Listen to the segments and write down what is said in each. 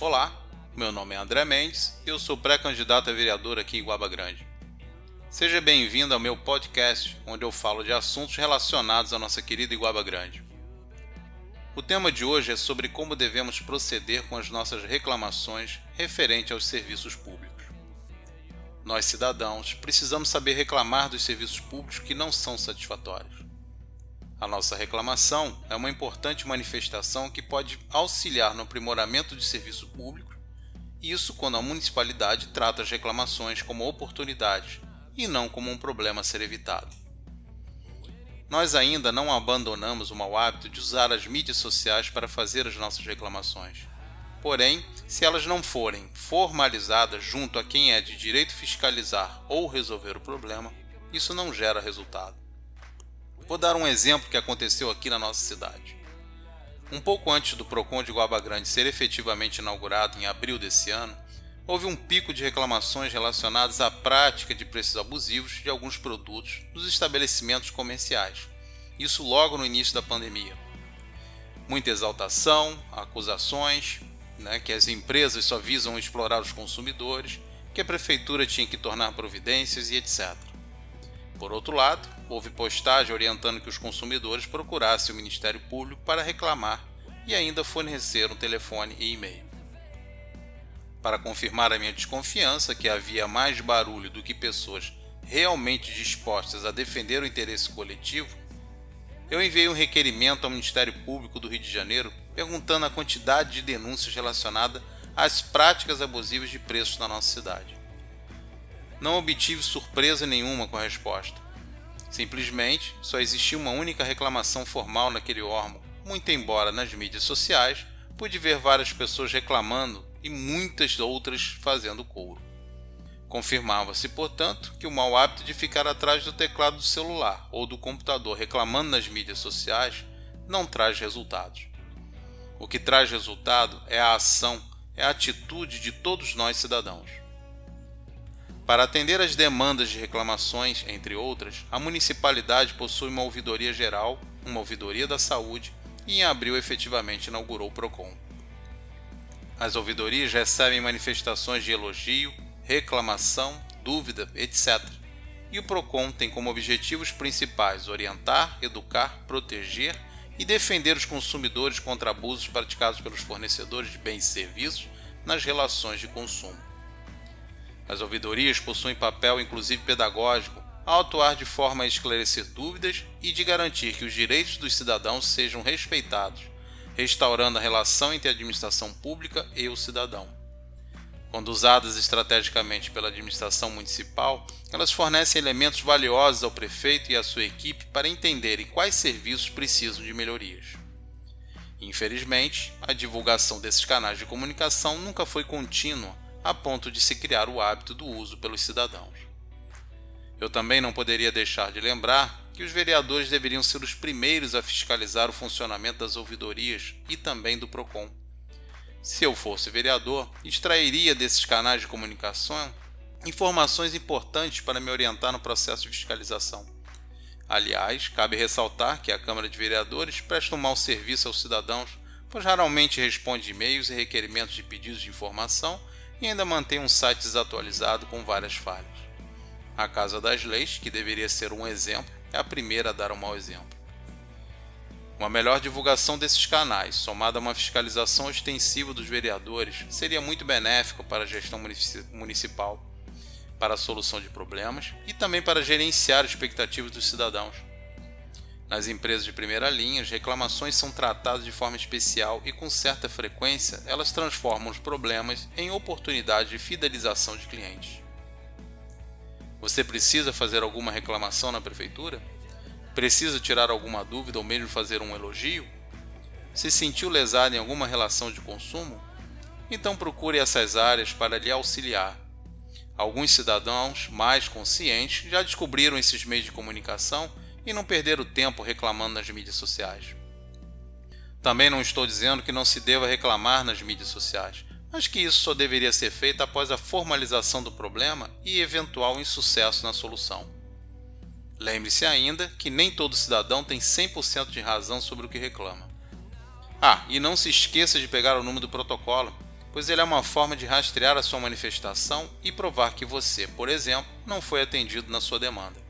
Olá, meu nome é André Mendes e eu sou pré-candidato a vereador aqui em Guaba Grande. Seja bem-vindo ao meu podcast, onde eu falo de assuntos relacionados à nossa querida Iguaba Grande. O tema de hoje é sobre como devemos proceder com as nossas reclamações referente aos serviços públicos. Nós, cidadãos, precisamos saber reclamar dos serviços públicos que não são satisfatórios. A nossa reclamação é uma importante manifestação que pode auxiliar no aprimoramento de serviço público, isso quando a municipalidade trata as reclamações como oportunidades e não como um problema a ser evitado. Nós ainda não abandonamos o mau hábito de usar as mídias sociais para fazer as nossas reclamações. Porém, se elas não forem formalizadas junto a quem é de direito fiscalizar ou resolver o problema, isso não gera resultado. Vou dar um exemplo que aconteceu aqui na nossa cidade. Um pouco antes do Procon de Guaba Grande ser efetivamente inaugurado em abril desse ano, houve um pico de reclamações relacionadas à prática de preços abusivos de alguns produtos nos estabelecimentos comerciais. Isso logo no início da pandemia. Muita exaltação, acusações, né, que as empresas só visam explorar os consumidores, que a prefeitura tinha que tornar providências e etc. Por outro lado, houve postagem orientando que os consumidores procurassem o Ministério Público para reclamar e ainda fornecer um telefone e e-mail. Para confirmar a minha desconfiança que havia mais barulho do que pessoas realmente dispostas a defender o interesse coletivo, eu enviei um requerimento ao Ministério Público do Rio de Janeiro perguntando a quantidade de denúncias relacionadas às práticas abusivas de preços na nossa cidade. Não obtive surpresa nenhuma com a resposta. Simplesmente, só existia uma única reclamação formal naquele órgão, muito embora nas mídias sociais pude ver várias pessoas reclamando e muitas outras fazendo couro. Confirmava-se, portanto, que o mau hábito de ficar atrás do teclado do celular ou do computador reclamando nas mídias sociais não traz resultados. O que traz resultado é a ação, é a atitude de todos nós cidadãos. Para atender às demandas de reclamações, entre outras, a municipalidade possui uma ouvidoria geral, uma ouvidoria da saúde e em abril efetivamente inaugurou o PROCON. As ouvidorias recebem manifestações de elogio, reclamação, dúvida, etc. E o PROCON tem como objetivos principais orientar, educar, proteger e defender os consumidores contra abusos praticados pelos fornecedores de bens e serviços nas relações de consumo. As ouvidorias possuem papel inclusive pedagógico ao atuar de forma a esclarecer dúvidas e de garantir que os direitos dos cidadãos sejam respeitados, restaurando a relação entre a administração pública e o cidadão. Quando usadas estrategicamente pela administração municipal, elas fornecem elementos valiosos ao prefeito e à sua equipe para entenderem quais serviços precisam de melhorias. Infelizmente, a divulgação desses canais de comunicação nunca foi contínua a ponto de se criar o hábito do uso pelos cidadãos. Eu também não poderia deixar de lembrar que os vereadores deveriam ser os primeiros a fiscalizar o funcionamento das ouvidorias e também do PROCON. Se eu fosse vereador, extrairia desses canais de comunicação informações importantes para me orientar no processo de fiscalização. Aliás, cabe ressaltar que a Câmara de Vereadores presta um mau serviço aos cidadãos, pois raramente responde e-mails e requerimentos de pedidos de informação e ainda mantém um site desatualizado com várias falhas. A Casa das Leis, que deveria ser um exemplo, é a primeira a dar um mau exemplo. Uma melhor divulgação desses canais, somada a uma fiscalização extensiva dos vereadores, seria muito benéfico para a gestão municipal, para a solução de problemas e também para gerenciar expectativas dos cidadãos. Nas empresas de primeira linha, as reclamações são tratadas de forma especial e, com certa frequência, elas transformam os problemas em oportunidade de fidelização de clientes. Você precisa fazer alguma reclamação na prefeitura? Precisa tirar alguma dúvida ou mesmo fazer um elogio? Se sentiu lesado em alguma relação de consumo? Então procure essas áreas para lhe auxiliar. Alguns cidadãos mais conscientes já descobriram esses meios de comunicação e não perder o tempo reclamando nas mídias sociais. Também não estou dizendo que não se deva reclamar nas mídias sociais, mas que isso só deveria ser feito após a formalização do problema e eventual insucesso na solução. Lembre-se ainda que nem todo cidadão tem 100% de razão sobre o que reclama. Ah, e não se esqueça de pegar o número do protocolo, pois ele é uma forma de rastrear a sua manifestação e provar que você, por exemplo, não foi atendido na sua demanda.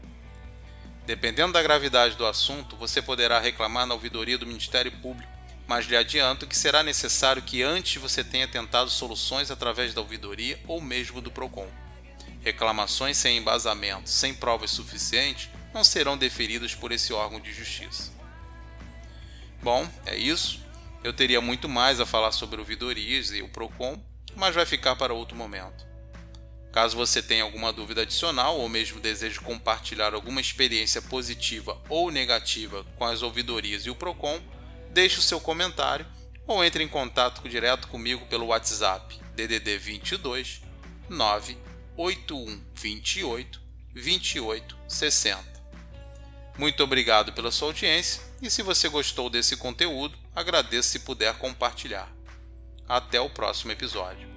Dependendo da gravidade do assunto, você poderá reclamar na ouvidoria do Ministério Público, mas lhe adianto que será necessário que antes você tenha tentado soluções através da ouvidoria ou mesmo do PROCON. Reclamações sem embasamento, sem provas suficientes, não serão deferidas por esse órgão de justiça. Bom, é isso. Eu teria muito mais a falar sobre ouvidorias e o PROCON, mas vai ficar para outro momento. Caso você tenha alguma dúvida adicional ou mesmo deseje compartilhar alguma experiência positiva ou negativa com as ouvidorias e o Procon, deixe o seu comentário ou entre em contato direto comigo pelo WhatsApp DDD 22 98128 2860. Muito obrigado pela sua audiência e se você gostou desse conteúdo, agradeço se puder compartilhar. Até o próximo episódio.